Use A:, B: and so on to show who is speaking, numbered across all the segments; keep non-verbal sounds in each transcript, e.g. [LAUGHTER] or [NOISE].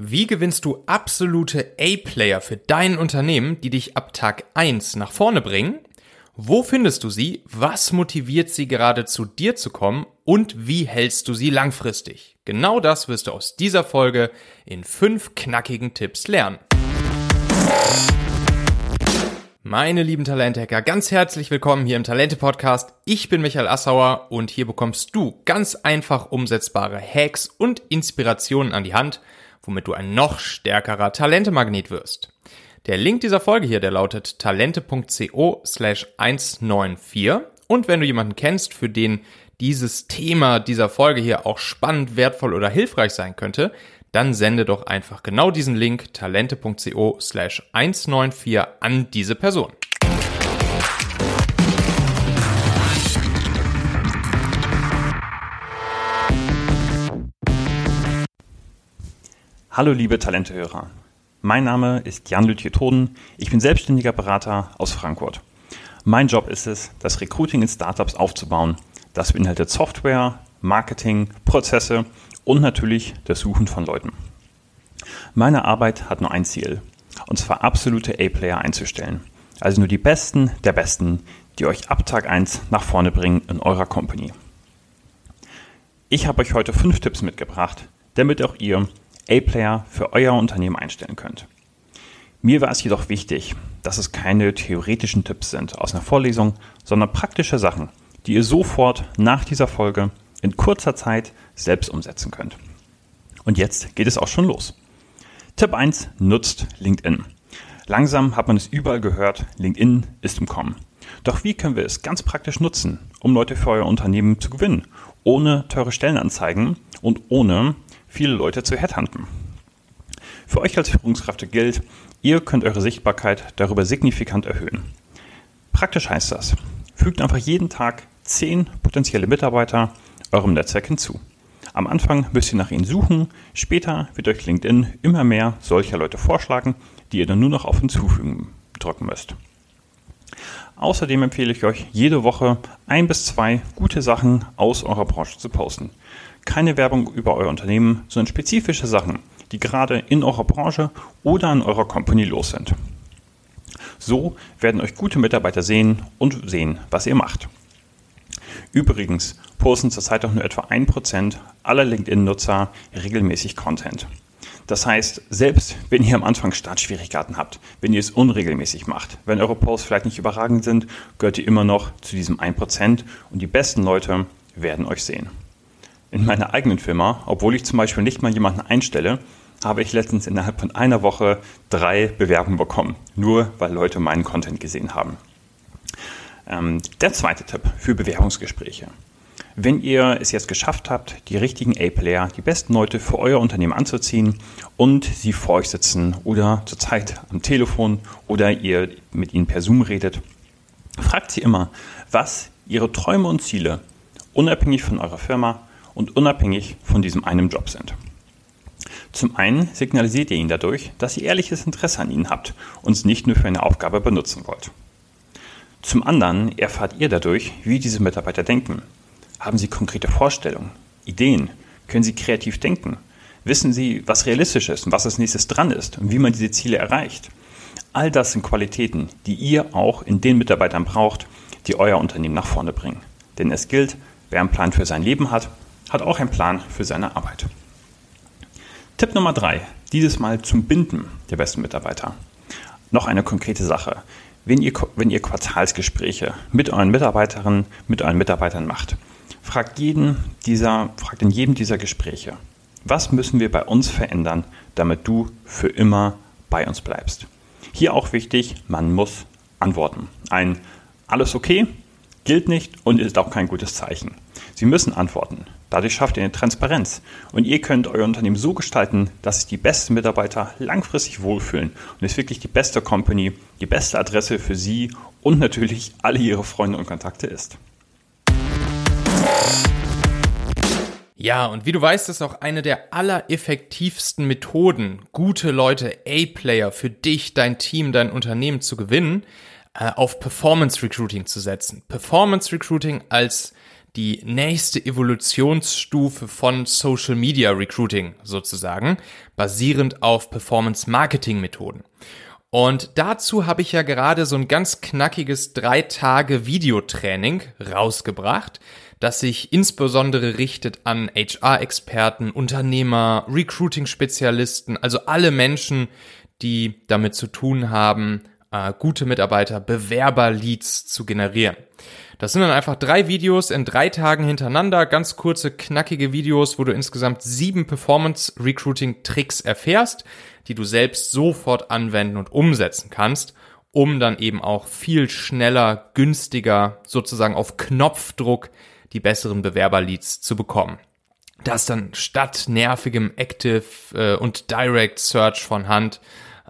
A: Wie gewinnst du absolute A-Player für dein Unternehmen, die dich ab Tag 1 nach vorne bringen? Wo findest du sie? Was motiviert sie gerade zu dir zu kommen? Und wie hältst du sie langfristig? Genau das wirst du aus dieser Folge in fünf knackigen Tipps lernen. Meine lieben Talenthacker, ganz herzlich willkommen hier im Talente Podcast. Ich bin Michael Assauer und hier bekommst du ganz einfach umsetzbare Hacks und Inspirationen an die Hand – womit du ein noch stärkerer Talentemagnet wirst. Der Link dieser Folge hier, der lautet talente.co slash 194. Und wenn du jemanden kennst, für den dieses Thema dieser Folge hier auch spannend, wertvoll oder hilfreich sein könnte, dann sende doch einfach genau diesen Link talente.co slash 194 an diese Person.
B: Hallo liebe Talentehörer. Mein Name ist Jan Lütje-Toden. Ich bin selbstständiger Berater aus Frankfurt. Mein Job ist es, das Recruiting in Startups aufzubauen. Das beinhaltet Software, Marketing, Prozesse und natürlich das Suchen von Leuten. Meine Arbeit hat nur ein Ziel, und zwar absolute A-Player einzustellen. Also nur die Besten der Besten, die euch ab Tag 1 nach vorne bringen in eurer Company. Ich habe euch heute fünf Tipps mitgebracht, damit auch ihr A-Player für euer Unternehmen einstellen könnt. Mir war es jedoch wichtig, dass es keine theoretischen Tipps sind aus einer Vorlesung, sondern praktische Sachen, die ihr sofort nach dieser Folge in kurzer Zeit selbst umsetzen könnt. Und jetzt geht es auch schon los. Tipp 1 nutzt LinkedIn. Langsam hat man es überall gehört, LinkedIn ist im Kommen. Doch wie können wir es ganz praktisch nutzen, um Leute für euer Unternehmen zu gewinnen, ohne teure Stellenanzeigen und ohne viele Leute zu headhunten. Für euch als Führungskräfte gilt, ihr könnt eure Sichtbarkeit darüber signifikant erhöhen. Praktisch heißt das, fügt einfach jeden Tag 10 potenzielle Mitarbeiter eurem Netzwerk hinzu. Am Anfang müsst ihr nach ihnen suchen, später wird euch LinkedIn immer mehr solcher Leute vorschlagen, die ihr dann nur noch auf Hinzufügen drücken müsst. Außerdem empfehle ich euch, jede Woche ein bis zwei gute Sachen aus eurer Branche zu posten keine Werbung über euer Unternehmen, sondern spezifische Sachen, die gerade in eurer Branche oder in eurer Company los sind. So werden euch gute Mitarbeiter sehen und sehen, was ihr macht. Übrigens posten zurzeit auch nur etwa 1% aller LinkedIn-Nutzer regelmäßig Content. Das heißt, selbst wenn ihr am Anfang Startschwierigkeiten habt, wenn ihr es unregelmäßig macht, wenn eure Posts vielleicht nicht überragend sind, gehört ihr immer noch zu diesem 1% und die besten Leute werden euch sehen. In meiner eigenen Firma, obwohl ich zum Beispiel nicht mal jemanden einstelle, habe ich letztens innerhalb von einer Woche drei Bewerbungen bekommen, nur weil Leute meinen Content gesehen haben. Ähm, der zweite Tipp für Bewerbungsgespräche. Wenn ihr es jetzt geschafft habt, die richtigen A-Player, die besten Leute für euer Unternehmen anzuziehen und sie vor euch sitzen oder zurzeit am Telefon oder ihr mit ihnen per Zoom redet, fragt sie immer, was ihre Träume und Ziele unabhängig von eurer Firma und unabhängig von diesem einen Job sind. Zum einen signalisiert ihr ihnen dadurch, dass ihr ehrliches Interesse an ihnen habt und es nicht nur für eine Aufgabe benutzen wollt. Zum anderen erfahrt ihr dadurch, wie diese Mitarbeiter denken. Haben sie konkrete Vorstellungen, Ideen? Können sie kreativ denken? Wissen sie, was realistisch ist und was als nächstes dran ist und wie man diese Ziele erreicht? All das sind Qualitäten, die ihr auch in den Mitarbeitern braucht, die euer Unternehmen nach vorne bringen. Denn es gilt, wer einen Plan für sein Leben hat, hat auch einen Plan für seine Arbeit. Tipp Nummer drei, dieses Mal zum Binden der besten Mitarbeiter. Noch eine konkrete Sache. Wenn ihr, wenn ihr Quartalsgespräche mit euren Mitarbeiterinnen, mit euren Mitarbeitern macht, fragt, jeden dieser, fragt in jedem dieser Gespräche, was müssen wir bei uns verändern, damit du für immer bei uns bleibst. Hier auch wichtig, man muss antworten. Ein alles okay gilt nicht und ist auch kein gutes Zeichen. Sie müssen antworten. Dadurch schafft ihr eine Transparenz und ihr könnt euer Unternehmen so gestalten, dass sich die besten Mitarbeiter langfristig wohlfühlen und es wirklich die beste Company, die beste Adresse für sie und natürlich alle ihre Freunde und Kontakte ist.
A: Ja, und wie du weißt, ist auch eine der allereffektivsten Methoden, gute Leute, A-Player für dich, dein Team, dein Unternehmen zu gewinnen, äh, auf Performance Recruiting zu setzen. Performance Recruiting als die nächste Evolutionsstufe von Social Media Recruiting sozusagen, basierend auf Performance Marketing Methoden. Und dazu habe ich ja gerade so ein ganz knackiges drei Tage Videotraining rausgebracht, das sich insbesondere richtet an HR-Experten, Unternehmer, Recruiting-Spezialisten, also alle Menschen, die damit zu tun haben, äh, gute Mitarbeiter, Bewerber-Leads zu generieren. Das sind dann einfach drei Videos in drei Tagen hintereinander, ganz kurze, knackige Videos, wo du insgesamt sieben Performance-Recruiting-Tricks erfährst, die du selbst sofort anwenden und umsetzen kannst, um dann eben auch viel schneller, günstiger, sozusagen auf Knopfdruck die besseren Bewerberleads zu bekommen. Das dann statt nervigem Active äh, und Direct Search von Hand.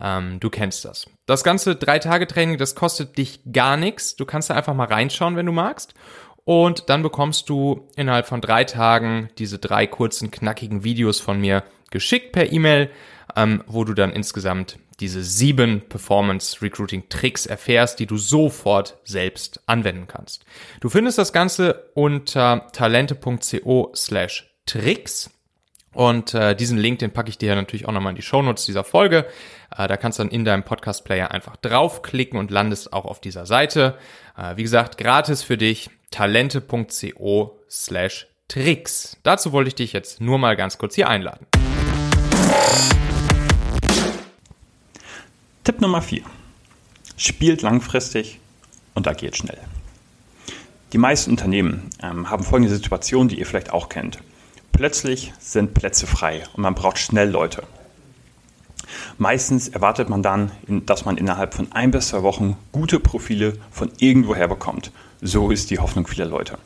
A: Ähm, du kennst das. Das ganze Drei-Tage-Training, das kostet dich gar nichts. Du kannst da einfach mal reinschauen, wenn du magst. Und dann bekommst du innerhalb von drei Tagen diese drei kurzen, knackigen Videos von mir geschickt per E-Mail, ähm, wo du dann insgesamt diese sieben Performance Recruiting Tricks erfährst, die du sofort selbst anwenden kannst. Du findest das Ganze unter talente.co slash Tricks. Und äh, diesen Link, den packe ich dir natürlich auch nochmal in die Shownotes dieser Folge. Äh, da kannst du dann in deinem Podcast-Player einfach draufklicken und landest auch auf dieser Seite. Äh, wie gesagt, gratis für dich, talente.co slash Tricks. Dazu wollte ich dich jetzt nur mal ganz kurz hier einladen.
B: Tipp Nummer 4. Spielt langfristig und agiert schnell. Die meisten Unternehmen ähm, haben folgende Situation, die ihr vielleicht auch kennt. Plötzlich sind Plätze frei und man braucht schnell Leute. Meistens erwartet man dann, dass man innerhalb von ein bis zwei Wochen gute Profile von irgendwoher bekommt. So ist die Hoffnung vieler Leute.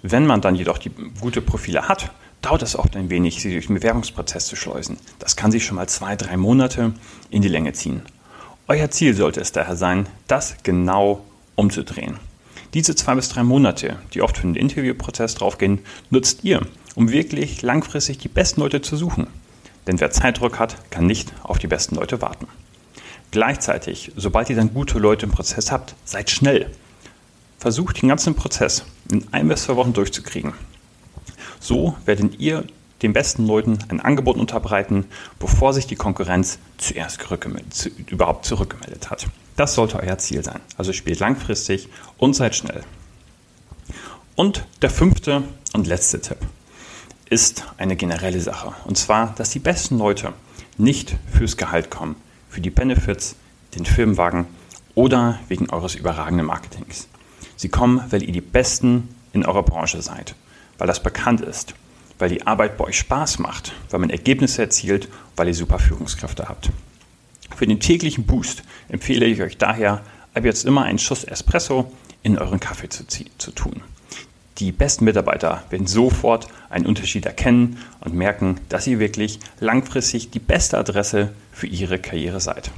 B: Wenn man dann jedoch die gute Profile hat, dauert es oft ein wenig, sie durch den Bewerbungsprozess zu schleusen. Das kann sich schon mal zwei, drei Monate in die Länge ziehen. Euer Ziel sollte es daher sein, das genau umzudrehen. Diese zwei bis drei Monate, die oft für den Interviewprozess draufgehen, nutzt ihr, um wirklich langfristig die besten Leute zu suchen. Denn wer Zeitdruck hat, kann nicht auf die besten Leute warten. Gleichzeitig, sobald ihr dann gute Leute im Prozess habt, seid schnell. Versucht den ganzen Prozess in ein bis zwei Wochen durchzukriegen. So werdet ihr den besten Leuten ein Angebot unterbreiten, bevor sich die Konkurrenz zuerst zu, überhaupt zurückgemeldet hat. Das sollte euer Ziel sein. Also spielt langfristig und seid schnell. Und der fünfte und letzte Tipp ist eine generelle Sache. Und zwar, dass die besten Leute nicht fürs Gehalt kommen, für die Benefits, den Firmenwagen oder wegen eures überragenden Marketings. Sie kommen, weil ihr die Besten in eurer Branche seid, weil das bekannt ist, weil die Arbeit bei euch Spaß macht, weil man Ergebnisse erzielt, weil ihr super Führungskräfte habt. Für den täglichen Boost empfehle ich euch daher, ab jetzt immer einen Schuss Espresso in euren Kaffee zu, zu tun. Die besten Mitarbeiter werden sofort einen Unterschied erkennen und merken, dass ihr wirklich langfristig die beste Adresse für ihre Karriere seid.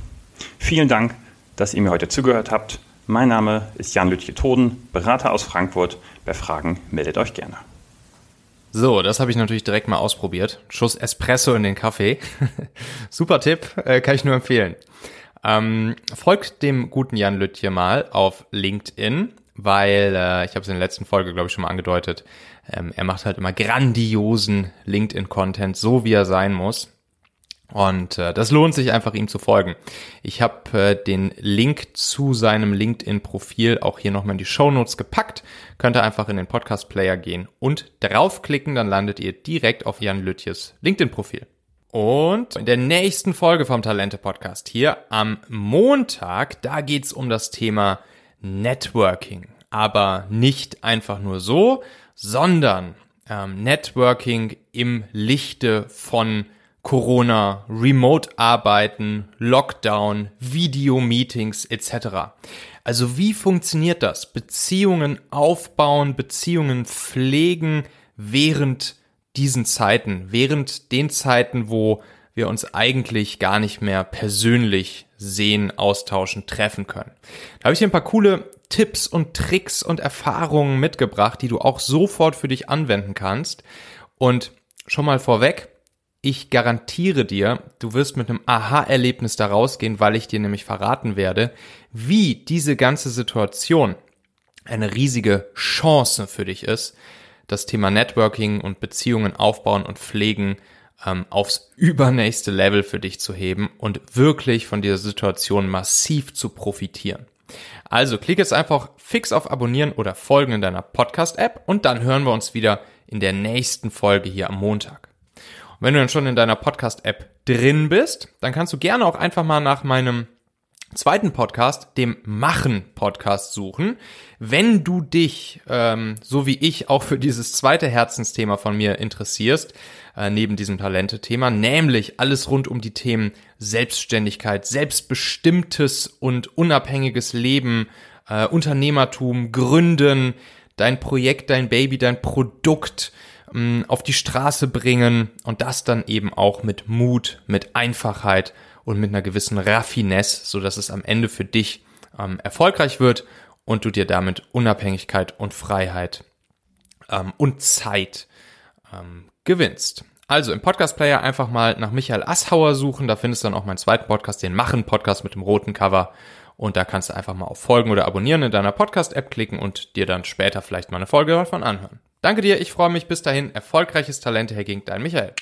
B: Vielen Dank, dass ihr mir heute zugehört habt. Mein Name ist Jan Lütje Toden, Berater aus Frankfurt. Bei Fragen meldet euch gerne.
A: So, das habe ich natürlich direkt mal ausprobiert. Schuss Espresso in den Kaffee. [LAUGHS] Super Tipp, äh, kann ich nur empfehlen. Ähm, folgt dem guten Jan Lütje mal auf LinkedIn weil äh, ich habe es in der letzten Folge, glaube ich, schon mal angedeutet, ähm, er macht halt immer grandiosen LinkedIn-Content, so wie er sein muss. Und äh, das lohnt sich einfach, ihm zu folgen. Ich habe äh, den Link zu seinem LinkedIn-Profil auch hier nochmal in die Show Notes gepackt. Könnt ihr einfach in den Podcast-Player gehen und draufklicken, dann landet ihr direkt auf Jan Lütjes LinkedIn-Profil. Und in der nächsten Folge vom Talente-Podcast hier am Montag, da geht's um das Thema Networking. Aber nicht einfach nur so, sondern ähm, Networking im Lichte von Corona, Remote-Arbeiten, Lockdown, Video-Meetings etc. Also wie funktioniert das? Beziehungen aufbauen, Beziehungen pflegen während diesen Zeiten, während den Zeiten, wo wir uns eigentlich gar nicht mehr persönlich sehen, austauschen, treffen können. Da habe ich dir ein paar coole Tipps und Tricks und Erfahrungen mitgebracht, die du auch sofort für dich anwenden kannst. Und schon mal vorweg, ich garantiere dir, du wirst mit einem Aha-Erlebnis da rausgehen, weil ich dir nämlich verraten werde, wie diese ganze Situation eine riesige Chance für dich ist, das Thema Networking und Beziehungen aufbauen und pflegen ähm, aufs übernächste Level für dich zu heben und wirklich von dieser Situation massiv zu profitieren. Also klick jetzt einfach fix auf Abonnieren oder Folgen in deiner Podcast-App und dann hören wir uns wieder in der nächsten Folge hier am Montag. Und wenn du dann schon in deiner Podcast-App drin bist, dann kannst du gerne auch einfach mal nach meinem zweiten Podcast, dem Machen-Podcast suchen. Wenn du dich, ähm, so wie ich, auch für dieses zweite Herzensthema von mir interessierst, äh, neben diesem Talente-Thema, nämlich alles rund um die Themen Selbstständigkeit, selbstbestimmtes und unabhängiges Leben, äh, Unternehmertum, Gründen, dein Projekt, dein Baby, dein Produkt auf die Straße bringen und das dann eben auch mit Mut, mit Einfachheit und mit einer gewissen Raffinesse, so dass es am Ende für dich ähm, erfolgreich wird und du dir damit Unabhängigkeit und Freiheit ähm, und Zeit ähm, gewinnst. Also im Podcast-Player einfach mal nach Michael Asshauer suchen, da findest du dann auch meinen zweiten Podcast, den Machen-Podcast mit dem roten Cover. Und da kannst du einfach mal auf Folgen oder Abonnieren in deiner Podcast-App klicken und dir dann später vielleicht mal eine Folge davon anhören. Danke dir, ich freue mich. Bis dahin, erfolgreiches Talente-Hacking, dein Michael.